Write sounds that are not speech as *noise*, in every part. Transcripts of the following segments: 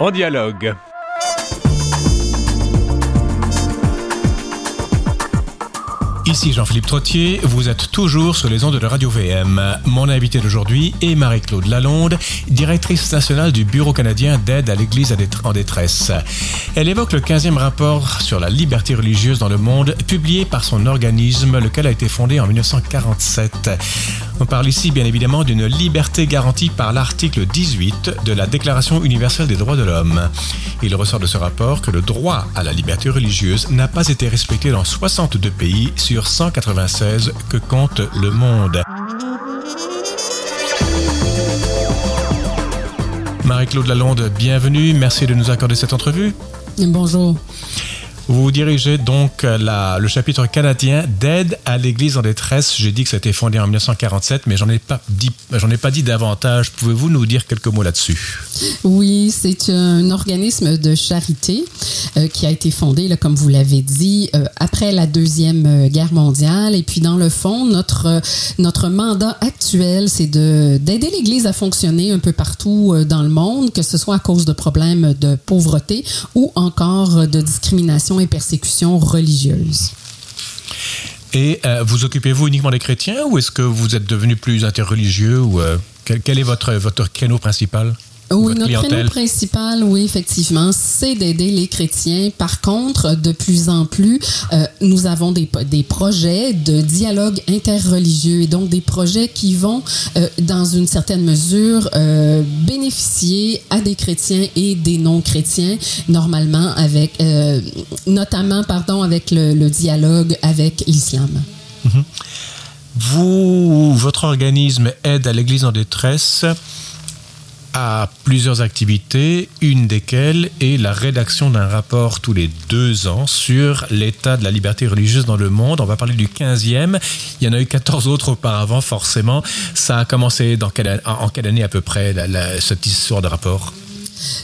en dialogue. Ici Jean-Philippe Trottier, vous êtes toujours sur les ondes de Radio VM. Mon invité d'aujourd'hui est Marie-Claude Lalonde, directrice nationale du Bureau canadien d'aide à l'Église en détresse. Elle évoque le 15e rapport sur la liberté religieuse dans le monde, publié par son organisme, lequel a été fondé en 1947. On parle ici bien évidemment d'une liberté garantie par l'article 18 de la Déclaration universelle des droits de l'homme. Il ressort de ce rapport que le droit à la liberté religieuse n'a pas été respecté dans 62 pays sur 196 que compte le monde. Marie-Claude Lalonde, bienvenue. Merci de nous accorder cette entrevue. Bonjour. Vous dirigez donc le chapitre canadien d'aide à l'Église en détresse. J'ai dit que ça a été fondé en 1947, mais j'en ai pas dit, ai pas dit davantage. Pouvez-vous nous dire quelques mots là-dessus? Oui, c'est un organisme de charité euh, qui a été fondé, là, comme vous l'avez dit, euh, après la deuxième euh, guerre mondiale. Et puis, dans le fond, notre notre mandat actuel, c'est de d'aider l'Église à fonctionner un peu partout dans le monde, que ce soit à cause de problèmes de pauvreté ou encore de discrimination et persécutions religieuses. Et euh, vous occupez-vous uniquement des chrétiens ou est-ce que vous êtes devenu plus interreligieux ou euh, quel, est votre, votre créneau principal? Oui, notre créneau principal, oui, effectivement, c'est d'aider les chrétiens. Par contre, de plus en plus, euh, nous avons des, des projets de dialogue interreligieux et donc des projets qui vont, euh, dans une certaine mesure, euh, bénéficier à des chrétiens et des non-chrétiens, normalement avec, notamment, pardon, avec le, le dialogue avec l'islam. Mhm. Vous, votre organisme aide à l'Église en détresse à plusieurs activités, une desquelles est la rédaction d'un rapport tous les deux ans sur l'état de la liberté religieuse dans le monde. On va parler du 15e. Il y en a eu 14 autres auparavant, forcément. Ça a commencé en quelle année à peu près, cette histoire de rapport?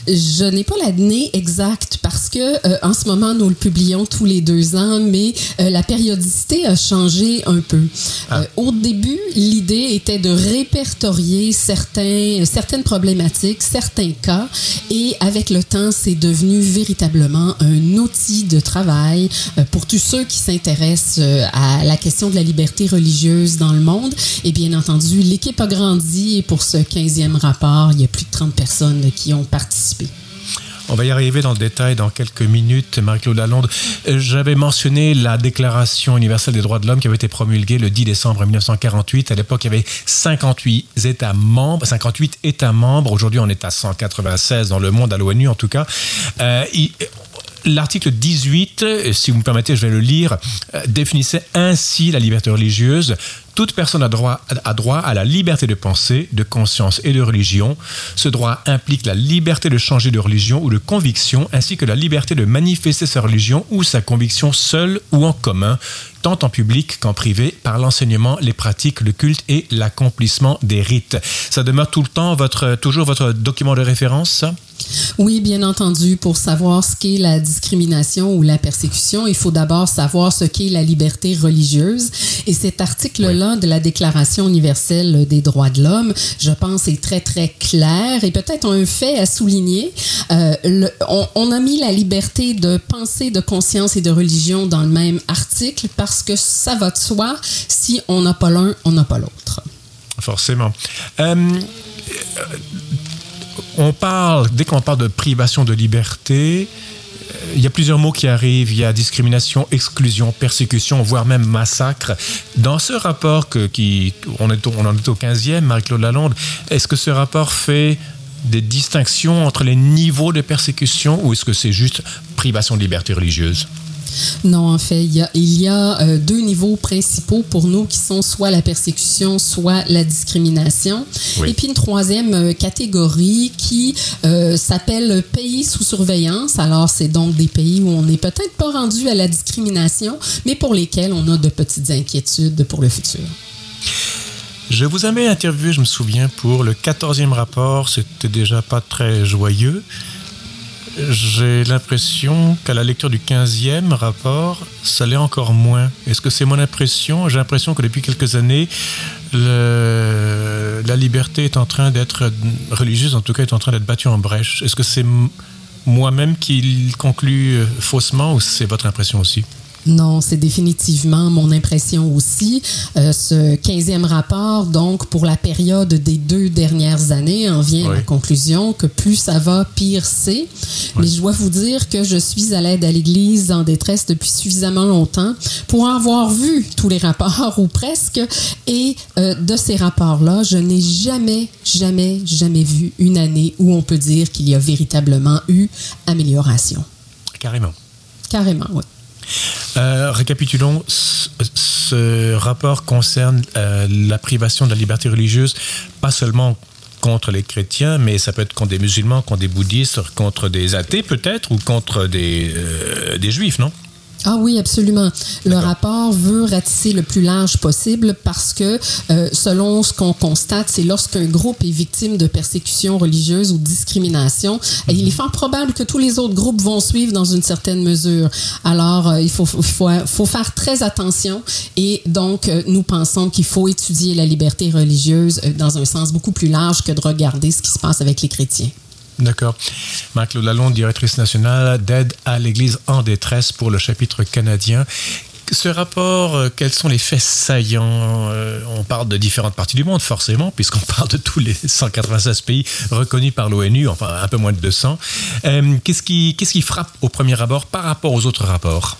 Je n'ai pas l'année exacte parce que euh, en ce moment nous le publions tous les deux ans, mais euh, la périodicité a changé un peu. Ah. Euh, au début, l'idée était de répertorier certains, certaines problématiques, certains cas, et avec le temps, c'est devenu véritablement un outil de travail pour tous ceux qui s'intéressent à la question de la liberté religieuse dans le monde. Et bien entendu, l'équipe a grandi et pour ce 15e rapport, il y a plus de 30 personnes qui ont participé on va y arriver dans le détail dans quelques minutes, Marie-Claude Lalonde. Euh, j'avais mentionné la Déclaration universelle des droits de l'homme qui avait été promulguée le 10 décembre 1948. À l'époque, il y avait 58 États membres, 58 États membres. Aujourd'hui, on est à 196 dans le monde, à l'ONU en tout cas. Euh, L'article 18, si vous me permettez, je vais le lire, euh, définissait ainsi la liberté religieuse. Toute personne a droit, à la liberté de pensée, de conscience et de religion. Ce droit implique la liberté de changer de religion ou de conviction, ainsi que la liberté de manifester sa religion ou sa conviction seule ou en commun, tant en public qu'en privé, par l'enseignement, les pratiques, le culte et l'accomplissement des rites. Ça demeure tout le temps votre, toujours votre document de référence, oui, bien entendu, pour savoir ce qu'est la discrimination ou la persécution, il faut d'abord savoir ce qu'est la liberté religieuse. Et cet article-là de la Déclaration universelle des droits de l'homme, je pense, est très, très clair. Et peut-être un fait à souligner, euh, on, a mis la liberté de pensée, de conscience et de religion dans le même article parce que ça va de soi. Si on n'a pas l'un, on n'a pas l'autre. Forcément. Euh, on parle, dès qu'on parle de privation de liberté, euh, il y a plusieurs mots qui arrivent. Il y a discrimination, exclusion, persécution, voire même massacre. Dans ce rapport, qui, on, est, on en est au 15e, Marie-Claude Lalonde, est-ce que ce rapport fait des distinctions entre les niveaux de persécution ou est-ce que c'est juste privation de liberté religieuse? Non, en fait, il y a, il y a euh, deux niveaux principaux pour nous qui sont soit la persécution, soit la discrimination. Et puis une troisième euh, catégorie qui euh, s'appelle pays sous surveillance. Alors, c'est donc des pays où on n'est peut-être pas rendu à la discrimination, mais pour lesquels on a de petites inquiétudes pour le futur. Je vous avais interviewé, je me souviens, pour le 14e rapport. C'était déjà pas très joyeux j'ai l'impression qu'à la lecture du 15e rapport, ça l'est encore moins. Est-ce que c'est mon impression? J'ai l'impression que depuis quelques années, la liberté est en train d'être religieuse, en tout cas, est en train d'être battue en brèche. Est-ce que c'est moi-même qui conclut euh, faussement ou c'est votre impression aussi? Non, c'est définitivement mon impression aussi. Euh, ce 15e rapport, donc, pour la période des deux dernières années, en vient à la conclusion que plus ça va, pire c'est. Mais je dois vous dire que je suis à l'aide à l'Église en détresse depuis suffisamment longtemps pour avoir vu tous les rapports, *laughs* ou presque. Et euh, de ces rapports-là, je n'ai jamais, jamais, jamais vu une année où on peut dire qu'il y a véritablement eu amélioration. Carrément. Carrément, oui. Euh, récapitulons, ce, rapport concerne euh, la privation de la liberté religieuse, pas seulement contre les chrétiens, mais ça peut être contre des musulmans, contre des bouddhistes, contre des athées peut-être, ou contre des, euh, des juifs, non? Ah oui, absolument. Le rapport veut ratisser le plus large possible parce que, euh, selon ce qu'on constate, c'est lorsqu'un groupe est victime de persécution religieuse ou de discrimination, il est fort probable que tous les autres groupes vont suivre dans une certaine mesure. Alors, euh, il faut, faut, faut, faire très attention et donc, euh, nous pensons qu'il faut étudier la liberté religieuse dans un sens beaucoup plus large que de regarder ce qui se passe avec les chrétiens. D'accord. Marc-Claude Lalonde, directrice nationale d'aide à l'Église en détresse pour le chapitre canadien. Ce rapport, euh, quels sont les faits saillants euh, On parle de différentes parties du monde, forcément, puisqu'on *laughs* parle de tous les 196 pays reconnus par l'ONU, enfin un peu moins de 200. Euh, qu'est-ce qui, qu'est-ce qui frappe au premier abord par rapport aux autres rapports?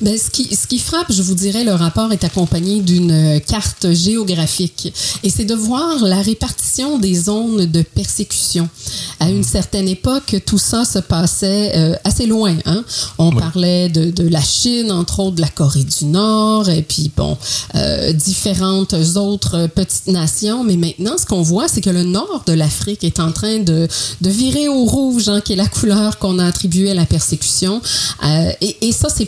Ben, ce, qui, ce qui frappe, je vous dirais, le rapport est accompagné d'une euh, carte géographique. Et c'est de voir la répartition des zones de persécution. À une certaine époque, tout ça se passait euh, assez loin. Hein? On parlait de, de, la Chine, entre autres de la Corée du Nord, et puis, bon, euh, différentes autres petites nations. Mais maintenant, ce qu'on voit, c'est que le nord de l'Afrique est en train de, de virer au rouge, hein, qui est la couleur qu'on a attribuée à la persécution. Euh, et, et ça, c'est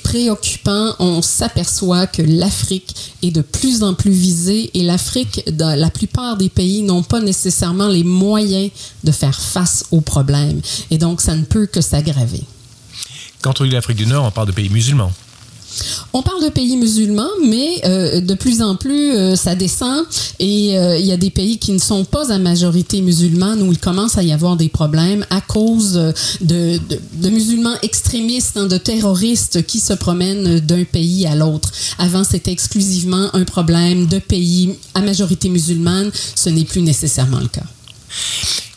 on s'aperçoit que l'Afrique est de plus en plus visée et l'Afrique, la plupart des pays, n'ont pas nécessairement les moyens de faire face aux problèmes. Et donc, ça ne peut que s'aggraver. Quand on dit l'Afrique du Nord, on parle de pays musulmans. On parle de pays musulmans, mais euh, de plus en plus, euh, ça descend et euh, il y a des pays qui ne sont pas à majorité musulmane où il commence à y avoir des problèmes à cause de, musulmans extrémistes, hein, de terroristes qui se promènent d'un pays à l'autre. Avant, c'était exclusivement un problème de pays à majorité musulmane. Ce n'est plus nécessairement le cas.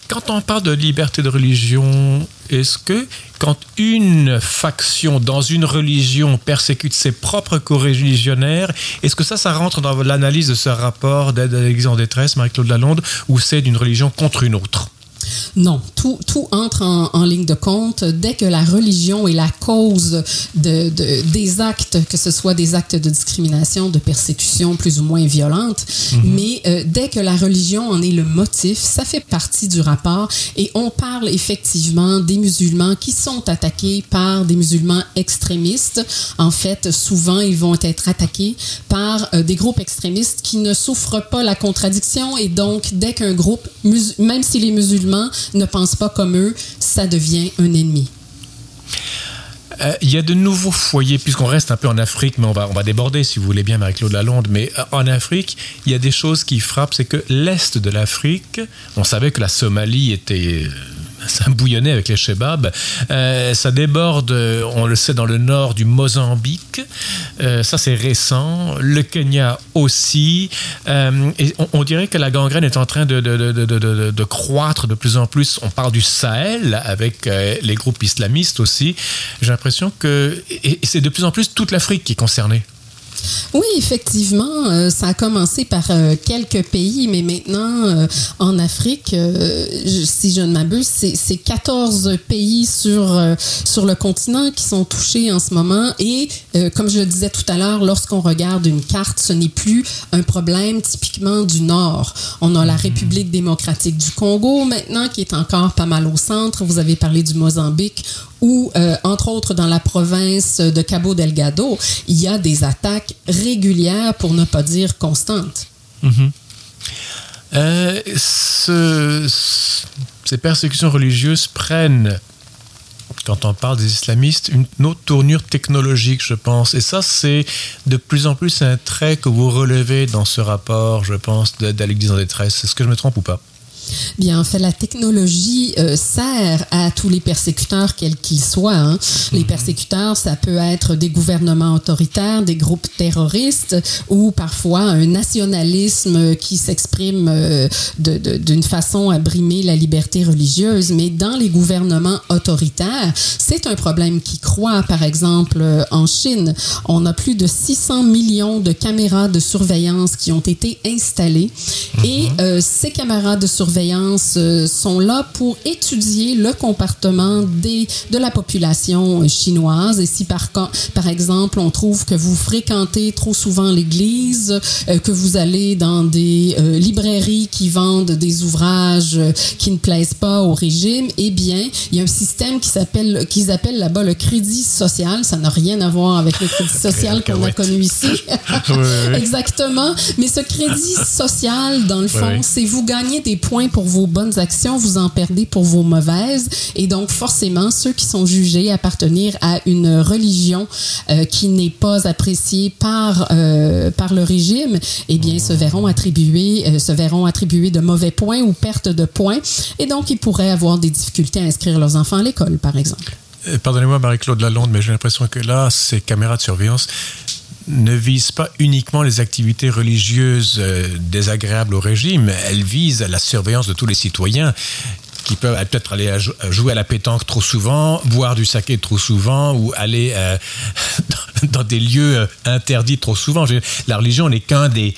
Quand on parle de liberté de religion, est-ce que quand une faction dans une religion persécute ses propres co-religionnaires, est-ce que ça, ça rentre dans l'analyse de ce rapport d'aide à l'Église en détresse, Marie-Claude Lalonde, ou c'est d'une religion contre une autre? Non, tout, tout entre en, ligne de compte dès que la religion est la cause de, des actes, que ce soit des actes de discrimination, de persécution plus ou moins violente, mhm. mais euh, dès que la religion en est le motif, ça fait partie du rapport et on parle effectivement des musulmans qui sont attaqués par des musulmans extrémistes. En fait, souvent, ils vont être attaqués par euh, des groupes extrémistes qui ne souffrent pas la contradiction et donc dès qu'un groupe, même si les musulmans ne pensent pas comme eux, ça devient un ennemi. Euh, il y a de nouveaux foyers, puisqu'on reste un peu en Afrique, mais on va, on va déborder, si vous voulez bien, Marie-Claude Lalonde. Mais euh, en Afrique, il y a des choses qui frappent. C'est que l'Est de l'Afrique, on savait que la Somalie était euh, ça bouillonnait avec les chebabs. Euh, ça déborde, on le sait, dans le nord du Mozambique. Euh, ça, c'est récent. Le Kenya aussi. Euh, on, dirait que la gangrène est en train de, de, de, de, croître de plus en plus. On parle du Sahel avec les groupes islamistes aussi. J'ai l'impression que c'est de plus en plus toute l'Afrique qui est concernée. Oui, effectivement, euh, ça a commencé par euh, quelques pays, mais maintenant, euh, en Afrique, si je ne m'abuse, c'est 14 pays sur, sur le continent qui sont touchés en ce moment. Et comme je le disais tout à l'heure, lorsqu'on regarde une carte, ce n'est plus un problème typiquement du Nord. On a la République démocratique du Congo maintenant, qui est encore pas mal au centre. Vous avez parlé du Mozambique euh, entre autres dans la province de Cabo Delgado, il y a des attaques régulières, pour ne pas dire constantes. Mhm. Euh, ces persécutions religieuses prennent quand on parle des islamistes, une autre tournure technologique, je pense. Et ça, c'est de plus en plus un trait que vous relevez dans ce rapport, je pense, d'Alexis en détresse. Est-ce que je me trompe ou pas? Bien, en fait, la technologie euh, sert à tous les persécuteurs, quels qu'ils soient. Hein. Les mhm. persécuteurs, ça peut être des gouvernements autoritaires, des groupes terroristes ou parfois un nationalisme qui s'exprime euh, d'une façon à brimer la liberté religieuse. Mais dans les gouvernements autoritaires, c'est un problème qui croît. Par exemple, euh, en Chine, on a plus de 600 millions de caméras de surveillance qui ont été installées. Et mhm. ces caméras de surveillance euh, sont là pour étudier le comportement des, de la population chinoise. Et si par, par exemple on trouve que vous fréquentez trop souvent l'église, euh, que vous allez dans des euh, librairies qui vendent des ouvrages qui ne plaisent pas au régime, eh bien, il y a un système qui s'appelle, qu'ils appellent là-bas le crédit social. Ça n'a rien à voir avec le crédit social qu'on a connu ici. *laughs* Exactement. Mais ce crédit social, dans le fond, c'est vous gagnez des points pour vos bonnes actions, vous en perdez pour vos mauvaises. Et donc, forcément, ceux qui sont jugés appartenir à une religion euh, qui n'est pas appréciée par, euh, par le régime, eh bien, se verront attribuer, euh, se verront attribuer de mauvais points ou perte de points. Et donc, ils pourraient avoir des difficultés à inscrire leurs enfants à l'école, par exemple. Pardonnez-moi, Marie-Claude Lalonde, mais j'ai l'impression que là, ces caméras de surveillance ne vise pas uniquement les activités religieuses euh, désagréables au régime, elle vise la surveillance de tous les citoyens qui peuvent peut-être aller jouer à la pétanque trop souvent, boire du saké trop souvent ou aller euh, *laughs* dans des lieux euh, interdits trop souvent. La religion n'est qu'un des,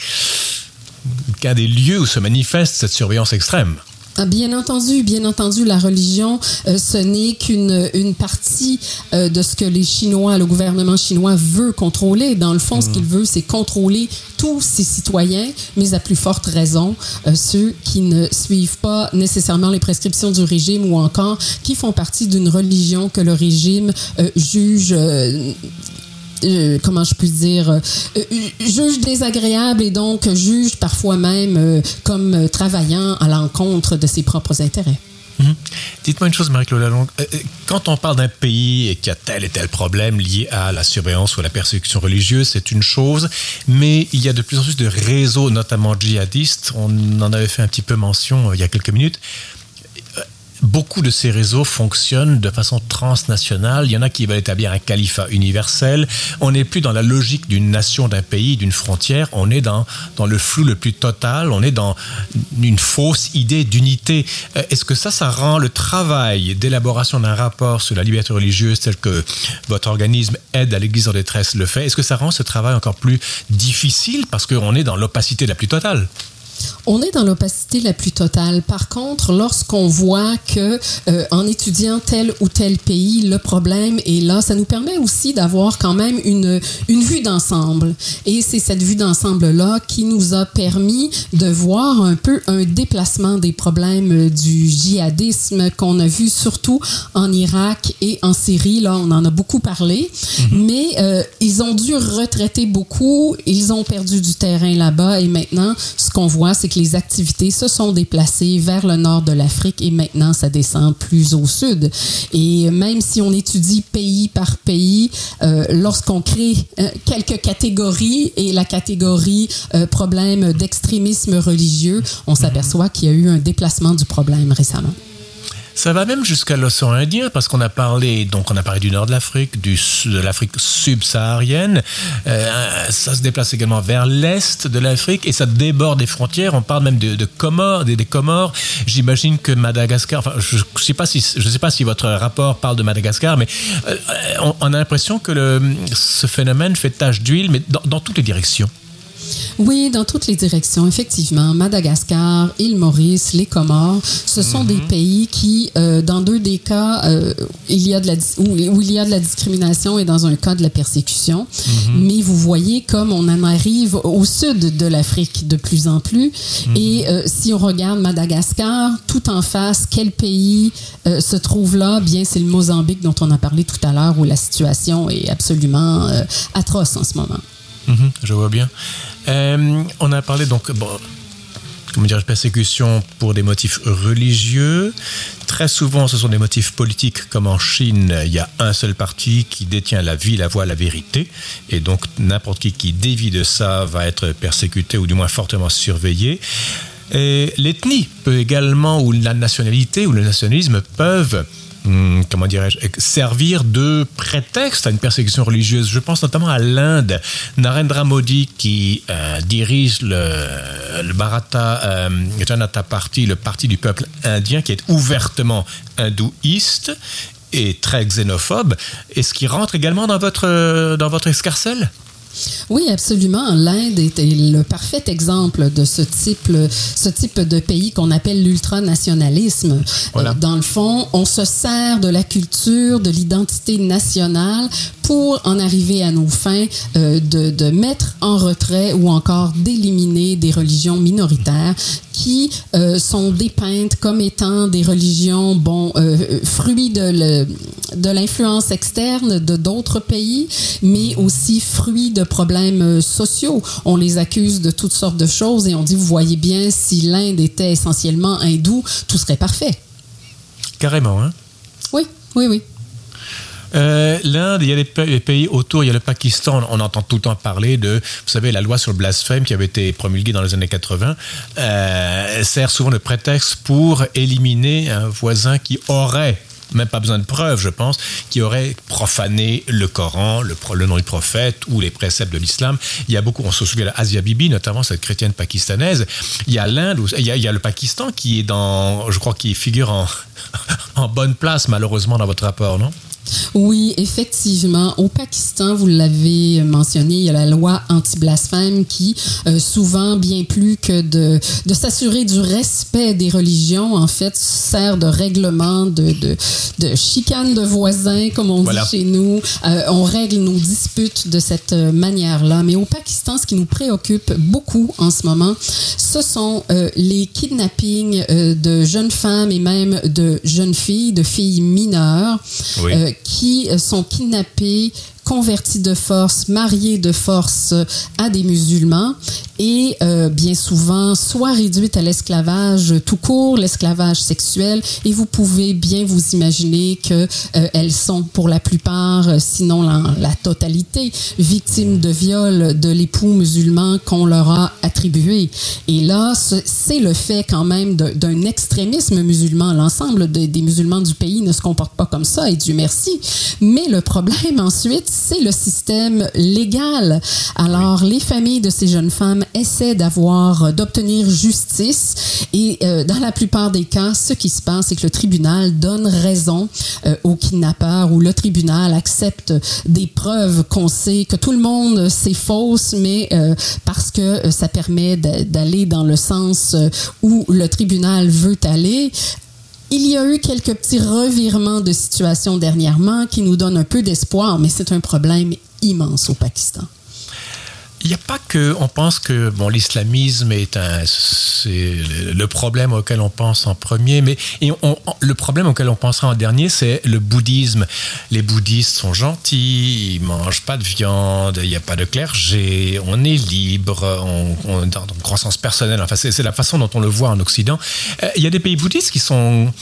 qu'un des lieux où se manifeste cette surveillance extrême. Ah, bien entendu, bien entendu, la religion, euh, ce n'est qu'une une partie euh, de ce que les Chinois, le gouvernement chinois veut contrôler. Dans le fond, ce qu'il veut, c'est contrôler tous ses citoyens, mais à plus forte raison, euh, ceux qui ne suivent pas nécessairement les prescriptions du régime ou encore qui font partie d'une religion que le régime juge euh, comment je puis dire, euh, euh, juge désagréable et donc juge parfois même comme travaillant à l'encontre de ses propres intérêts. Mhm. Dites-moi une chose, Marie-Claude Lalonde. Quand on parle d'un pays qui a tel et tel problème lié à la surveillance ou à la persécution religieuse, c'est une chose, mais il y a de plus en plus de réseaux, notamment djihadistes. On en avait fait un petit peu mention il y a quelques minutes beaucoup de ces réseaux fonctionnent de façon transnationale. Il y en a qui veulent établir un califat universel. On n'est plus dans la logique d'une nation, d'un pays, d'une frontière. On est dans, dans le flou le plus total. On est dans une fausse idée d'unité. Euh, est-ce que ça, ça rend le travail d'élaboration d'un rapport sur la liberté religieuse tel que votre organisme aide à l'Église en détresse le fait? Est-ce que ça rend ce travail encore plus difficile parce qu'on est dans l'opacité la plus totale? On est dans l'opacité la plus totale. Par contre, lorsqu'on voit que euh, en étudiant tel ou tel pays, le problème est là, ça nous permet aussi d'avoir quand même une, une vue d'ensemble. Et c'est cette vue d'ensemble-là qui nous a permis de voir un peu un déplacement des problèmes du djihadisme qu'on a vu surtout en Irak et en Syrie. Là, on en a beaucoup parlé, mhm. mais euh, ils ont dû retraiter beaucoup, ils ont perdu du terrain là-bas et maintenant, ce qu'on voit, c'est que les activités se sont déplacées vers le nord de l'Afrique et maintenant ça descend plus au sud. Et même si on étudie pays par pays, euh, lorsqu'on crée euh, quelques catégories et la catégorie euh, problème d'extrémisme religieux, on s'aperçoit qu'il y a eu un déplacement du problème récemment. Ça va même jusqu'à l'océan Indien, parce qu'on a parlé, donc on a parlé du nord de l'Afrique, de l'Afrique subsaharienne. Euh, ça se déplace également vers l'est de l'Afrique et ça déborde des frontières. On parle même de, Comores, des, Comores. J'imagine que Madagascar. Enfin, je ne sais pas si je sais pas si votre rapport parle de Madagascar, mais euh, on, a l'impression que ce phénomène fait tache d'huile, mais dans toutes les directions. Oui, dans toutes les directions, effectivement. Madagascar, île Maurice, les Comores, ce sont des mhm. pays qui, euh, dans deux des cas, euh, il y a de la, où, il y a de la discrimination et dans un cas de la persécution. Mhm. Mais vous voyez comme on en arrive au sud de l'Afrique de plus en plus. Mhm. Et euh, si on regarde Madagascar, tout en face, quel pays se trouve là? Bien, c'est le Mozambique dont on a parlé tout à l'heure où la situation est absolument atroce en ce moment. Mhm, je vois bien. Euh, on a parlé donc, comment dire, persécution pour des motifs religieux. Très souvent, ce sont des motifs politiques, comme en Chine, il y a un seul parti qui détient la vie, la voix, la vérité, et donc n'importe qui qui dévie de ça va être persécuté ou du moins fortement surveillé. Et l'ethnie peut également, ou la nationalité ou le nationalisme peuvent comment dirais-je, servir de prétexte à une persécution religieuse. Je pense notamment à l'Inde. Narendra Modi, qui euh, dirige le, Bharata euh, Janata Party, le parti du peuple indien, qui est ouvertement hindouiste et très xénophobe. Est-ce qu'il rentre également dans votre, dans votre escarcelle? Oui, absolument. L'Inde est le parfait exemple de ce type, ce type de pays qu'on appelle l'ultranationalisme. Dans le fond, on se sert de la culture, de l'identité nationale pour en arriver à nos fins euh, de, de, mettre en retrait ou encore d'éliminer des religions minoritaires qui euh, sont dépeintes comme étant des religions, bon, euh, fruits de l'influence externe de d'autres pays, mais aussi fruits de problèmes euh, sociaux. On les accuse de toutes sortes de choses et on dit, vous voyez bien, si l'Inde était essentiellement hindoue, tout serait parfait. Carrément, hein? Oui, oui, oui. Euh, L'Inde, il y a les pays autour, il y a le Pakistan, on entend tout le temps parler de, vous savez, la loi sur le blasphème qui avait été promulguée dans les années 80, euh, sert souvent de prétexte pour éliminer un voisin qui aurait même pas besoin de preuves, je pense, qui aurait profané le Coran, le, nom du prophète ou les préceptes de l'islam. Il y a beaucoup, on se souvient d'Asia Bibi, notamment cette chrétienne pakistanaise. Il y a l'Inde, il, y a le Pakistan qui est dans, je crois, qui figure en *laughs* bonne place, malheureusement, dans votre rapport, non? Oui, effectivement. Au Pakistan, vous l'avez mentionné, il y a la loi anti-blasphème qui, euh, souvent, bien plus que de, de s'assurer du respect des religions, en fait, sert de règlement de, de, de chicane de voisins, comme on dit chez nous. Euh, on règle nos disputes de cette manière-là. Mais au Pakistan, ce qui nous préoccupe beaucoup en ce moment, ce sont euh, les kidnappings de jeunes femmes et même de jeunes filles, de filles mineures. Oui qui sont kidnappés convertis de force, mariés de force à des musulmans et euh, bien souvent soit réduites à l'esclavage tout court, l'esclavage sexuel. Et vous pouvez bien vous imaginer que euh, elles sont pour la plupart, euh, sinon la, totalité, victimes de viol de l'époux musulman qu'on leur a attribué. Et là, c'est le fait quand même d'un extrémisme musulman. L'ensemble de, des musulmans du pays ne se comportent pas comme ça, et Dieu merci. Mais le problème ensuite, c'est le système légal. Alors, les familles de ces jeunes femmes essaient d'avoir, euh, d'obtenir justice et euh, dans la plupart des cas, ce qui se passe, c'est que le tribunal donne raison euh, aux kidnappeurs ou le tribunal accepte des preuves qu'on sait que tout le monde c'est fausse, mais parce que ça permet d'aller dans le sens où le tribunal veut aller, il y a eu quelques petits revirements de situation dernièrement qui nous donnent un peu d'espoir, mais c'est un problème immense au Pakistan. Il n'y a pas que on pense que bon l'islamisme est un c'est le problème auquel on pense en premier, mais et on, le problème auquel on pensera en dernier, c'est le bouddhisme. Les bouddhistes sont gentils, ils mangent pas de viande, il n'y a pas de clergé, on est libre, on, on dans croissance personnelle. Enfin, c'est la façon dont on le voit en Occident. Euh, il y a des pays bouddhistes qui sont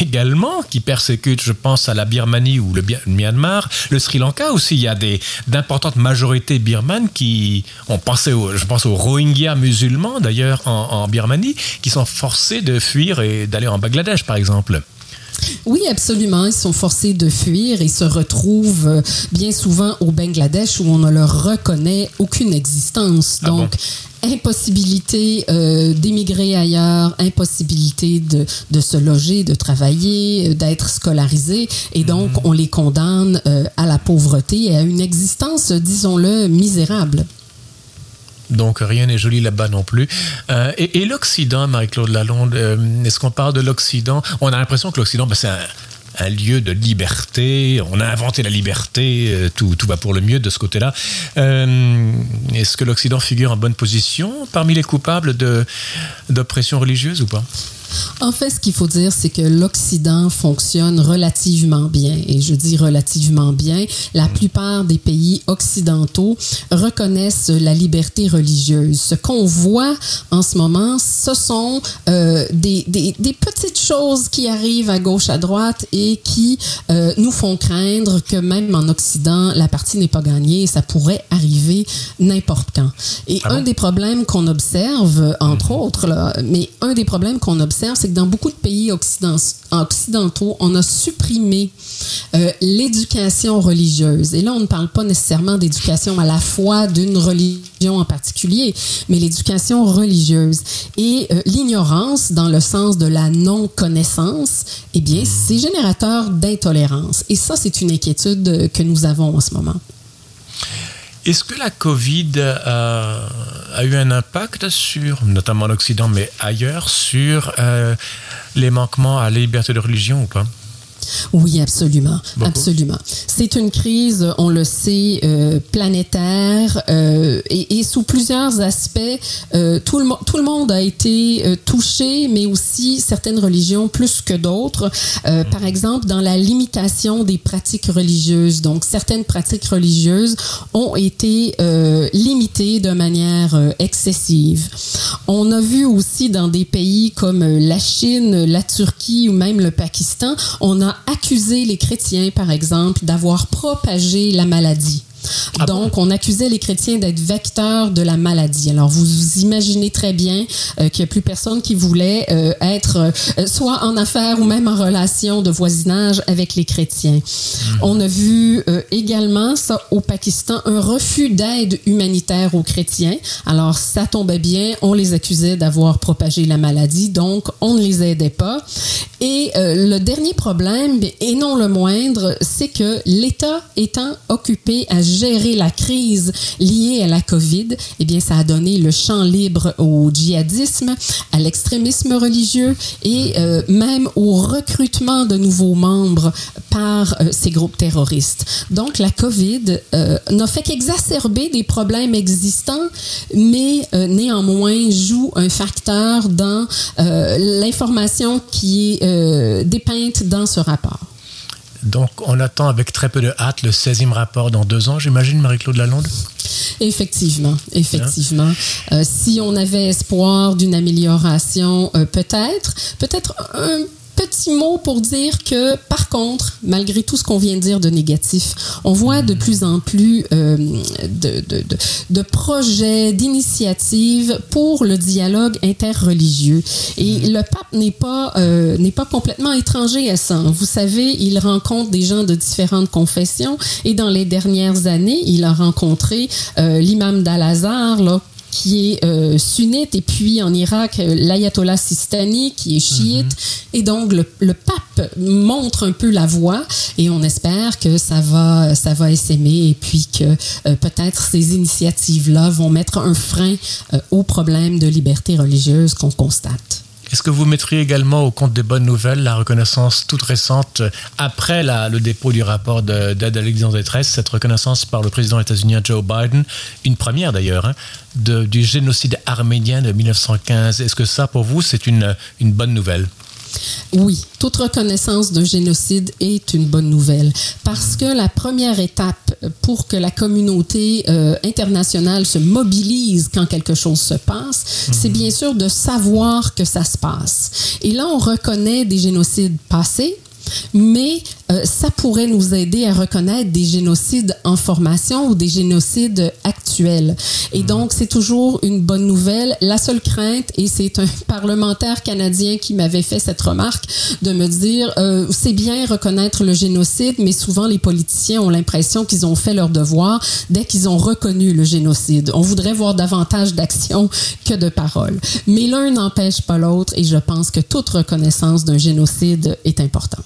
également qui persécutent, je pense à la Birmanie ou le Myanmar, le Sri Lanka aussi. Il y a d'importantes majorités birmanes qui ont pensé, je pense aux Rohingyas musulmans d'ailleurs en Birmanie, qui sont forcés de fuir et d'aller en Bangladesh par exemple. Oui, absolument. Ils sont forcés de fuir et se retrouvent euh, bien souvent au Bangladesh où on ne leur reconnaît aucune existence. Ah Donc, impossibilité euh, d'émigrer ailleurs, impossibilité de, de, se loger, de travailler, euh, d'être scolarisé. Et donc, mhm. on les condamne à la pauvreté et à une existence, disons-le, misérable. Donc rien n'est joli là-bas non plus. Euh, et, l'Occident, Marie-Claude Lalonde, euh, est-ce qu'on parle de l'Occident? On a l'impression que l'Occident, ben, c'est un, lieu de liberté. On a inventé la liberté, euh, tout, tout, va pour le mieux de ce côté-là. est-ce que l'Occident figure en bonne position parmi les coupables d'oppression religieuse ou pas? En fait, ce qu'il faut dire, c'est que l'Occident fonctionne relativement bien. Et je dis relativement bien. La plupart des pays occidentaux reconnaissent la liberté religieuse. Ce qu'on voit en ce moment, ce sont euh, des, des, des, petites choses qui arrivent à gauche, à droite et qui euh, nous font craindre que même en Occident, la partie n'est pas gagnée et ça pourrait arriver n'importe quand. Et ah un des problèmes qu'on observe, entre mhm. autres, là, mais un des problèmes qu'on observe, c'est que dans beaucoup de pays occidentaux, on a supprimé euh, l'éducation religieuse. Et là, on ne parle pas nécessairement d'éducation à la foi d'une religion en particulier, mais l'éducation religieuse. Et euh, l'ignorance, dans le sens de la non-connaissance, eh bien, c'est générateur d'intolérance. Et ça, c'est une inquiétude que nous avons en ce moment. Est-ce que la Covid euh, a eu un impact sur, notamment en Occident, mais ailleurs, sur euh, les manquements à la liberté de religion ou pas? Oui, absolument, absolument. C'est une crise, on le sait, euh, planétaire euh, et, et, sous plusieurs aspects. Euh, tout, le, tout le monde a été touché, mais aussi certaines religions plus que d'autres. Par exemple, dans la limitation des pratiques religieuses. Donc, certaines pratiques religieuses ont été limitées de manière excessive. On a vu aussi dans des pays comme la Chine, la Turquie ou même le Pakistan, on a accusé les chrétiens, par exemple, d'avoir propagé la maladie. Ah Donc, on accusait les chrétiens d'être vecteurs de la maladie. Alors, vous, imaginez très bien euh, qu'il n'y a plus personne qui voulait euh, être euh, soit en affaires ou même en relation de voisinage avec les chrétiens. Mhm. On a vu également, ça au Pakistan, un refus d'aide humanitaire aux chrétiens. Alors, ça tombait bien, on les accusait d'avoir propagé la maladie, donc on ne les aidait pas. Et le dernier problème, et non le moindre, c'est que l'État étant occupé à gérer la crise liée à la COVID, eh bien, ça a donné le champ libre au djihadisme, à l'extrémisme religieux et euh, même au recrutement de nouveaux membres par euh, ces groupes terroristes. Donc, la COVID euh, n'a fait qu'exacerber des problèmes existants, mais néanmoins joue un facteur dans l'information qui est dépeinte dans ce rapport. Donc, on attend avec très peu de hâte le 16e rapport dans deux ans, j'imagine, Marie-Claude Lalonde? Effectivement, effectivement. Euh, si on avait espoir d'une amélioration, euh, peut-être, peut-être un petit mot pour dire que, par contre, malgré tout ce qu'on vient de dire de négatif, on voit de plus en plus euh, de, de, de, de, projets, d'initiatives pour le dialogue interreligieux. Et le pape n'est pas, euh, n'est pas complètement étranger à ça. Vous savez, il rencontre des gens de différentes confessions et dans les dernières années, il a rencontré euh, l'imam d'Al-Azhar, là, qui est euh, sunnite, et puis en Irak, euh, l'ayatollah Sistani, qui est chiite. Mhm. Et donc, le, le, pape montre un peu la voie, et on espère que ça va, ça va essaimer, et puis que euh, peut-être ces initiatives-là vont mettre un frein au problème de liberté religieuse qu'on constate. Est-ce que vous mettriez également au compte des bonnes nouvelles la reconnaissance toute récente, après la, le dépôt du rapport d'aide à en détresse, cette reconnaissance par le président états-unien Joe Biden, une première d'ailleurs, hein, du génocide arménien de 1915 Est-ce que ça, pour vous, c'est une bonne nouvelle? Oui, toute reconnaissance d'un génocide est une bonne nouvelle parce que la première étape pour que la communauté euh, internationale se mobilise quand quelque chose se passe, c'est bien sûr de savoir que ça se passe. Et là, on reconnaît des génocides passés, mais euh, ça pourrait nous aider à reconnaître des génocides en formation ou des génocides actuels. Et donc, c'est toujours une bonne nouvelle. La seule crainte, et c'est un *laughs* parlementaire canadien qui m'avait fait cette remarque, de me dire, euh, c'est bien reconnaître le génocide, mais souvent les politiciens ont l'impression qu'ils ont fait leur devoir dès qu'ils ont reconnu le génocide. On voudrait voir davantage d'actions que de paroles. Mais l'un n'empêche pas l'autre, et je pense que toute reconnaissance d'un génocide est importante.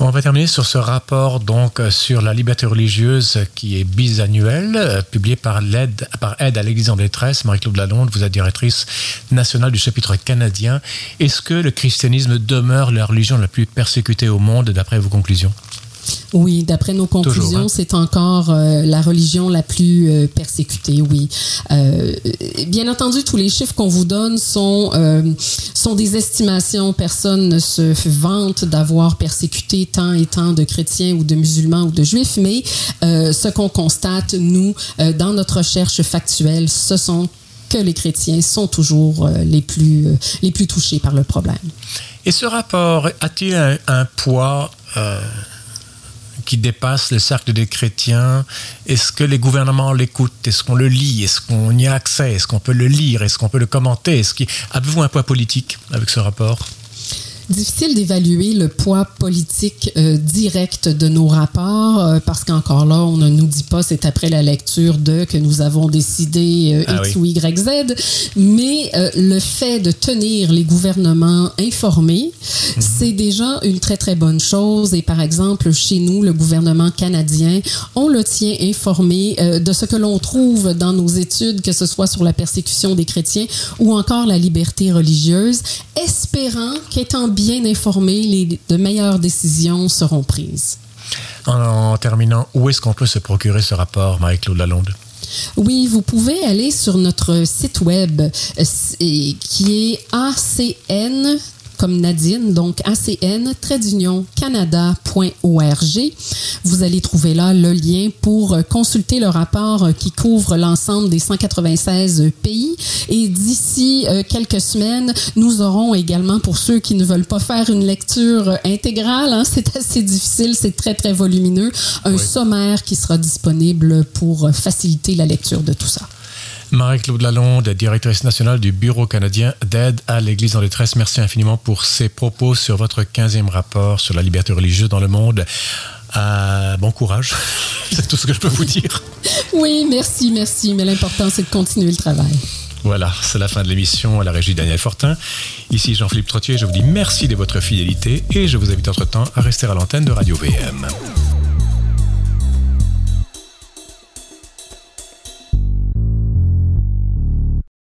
On va terminer sur ce rapport donc sur la liberté religieuse qui est bisannuel, euh, publié par l'aide par aide à l'Église en détresse. Marie-Claude Lalonde, vous êtes directrice nationale du chapitre canadien. Est-ce que le christianisme demeure la religion la plus persécutée au monde d'après vos conclusions? Oui, d'après nos conclusions, hein. c'est encore euh, la religion la plus euh, persécutée, oui. Euh, bien entendu, tous les chiffres qu'on vous donne sont, sont des estimations. Personne ne se vante d'avoir persécuté tant et tant de chrétiens ou de musulmans ou de juifs, mais ce qu'on constate, nous, dans notre recherche factuelle, ce sont que les chrétiens sont toujours les, plus, les plus touchés par le problème. Et ce rapport a-t-il un, poids qui dépasse le cercle des chrétiens. Est-ce que les gouvernements l'écoutent? Est-ce qu'on le lit? Est-ce qu'on y a accès? Est-ce qu'on peut le lire? Est-ce qu'on peut le commenter? Est-ce Avez-vous un poids politique avec ce rapport? Difficile d'évaluer le poids politique euh, direct de nos rapports euh, parce qu'encore là, on ne nous dit pas c'est après la lecture de que nous avons décidé euh, ah X ou Y, Z, mais le fait de tenir les gouvernements informés, mhm. c'est déjà une très très bonne chose. Et par exemple, chez nous, le gouvernement canadien, on le tient informé de ce que l'on trouve dans nos études, que ce soit sur la persécution des chrétiens ou encore la liberté religieuse, espérant qu'étant bien informés, les, de meilleures décisions seront prises. En, terminant, où est-ce qu'on peut se procurer ce rapport, Marie-Claude Lalonde? Oui, vous pouvez aller sur notre site web euh, qui est acn comme Nadine, donc acn-canada.org. Vous allez trouver là le lien pour consulter le rapport qui couvre l'ensemble des 196 pays. Et d'ici euh, quelques semaines, nous aurons également, pour ceux qui ne veulent pas faire une lecture intégrale, hein, c'est assez difficile, c'est très, très volumineux, un sommaire qui sera disponible pour faciliter la lecture de tout ça. Marie-Claude Lalonde, directrice nationale du Bureau canadien d'aide à l'Église en détresse, merci infiniment pour ces propos sur votre 15e rapport sur la liberté religieuse dans le monde. Euh, bon courage, *laughs* c'est tout ce que je peux vous dire. Oui, merci, merci, mais l'important c'est de continuer le travail. Voilà, c'est la fin de l'émission à la régie Daniel Fortin. Ici Jean-Philippe Trottier, je vous dis merci de votre fidélité et je vous invite entre-temps à rester à l'antenne de Radio VM.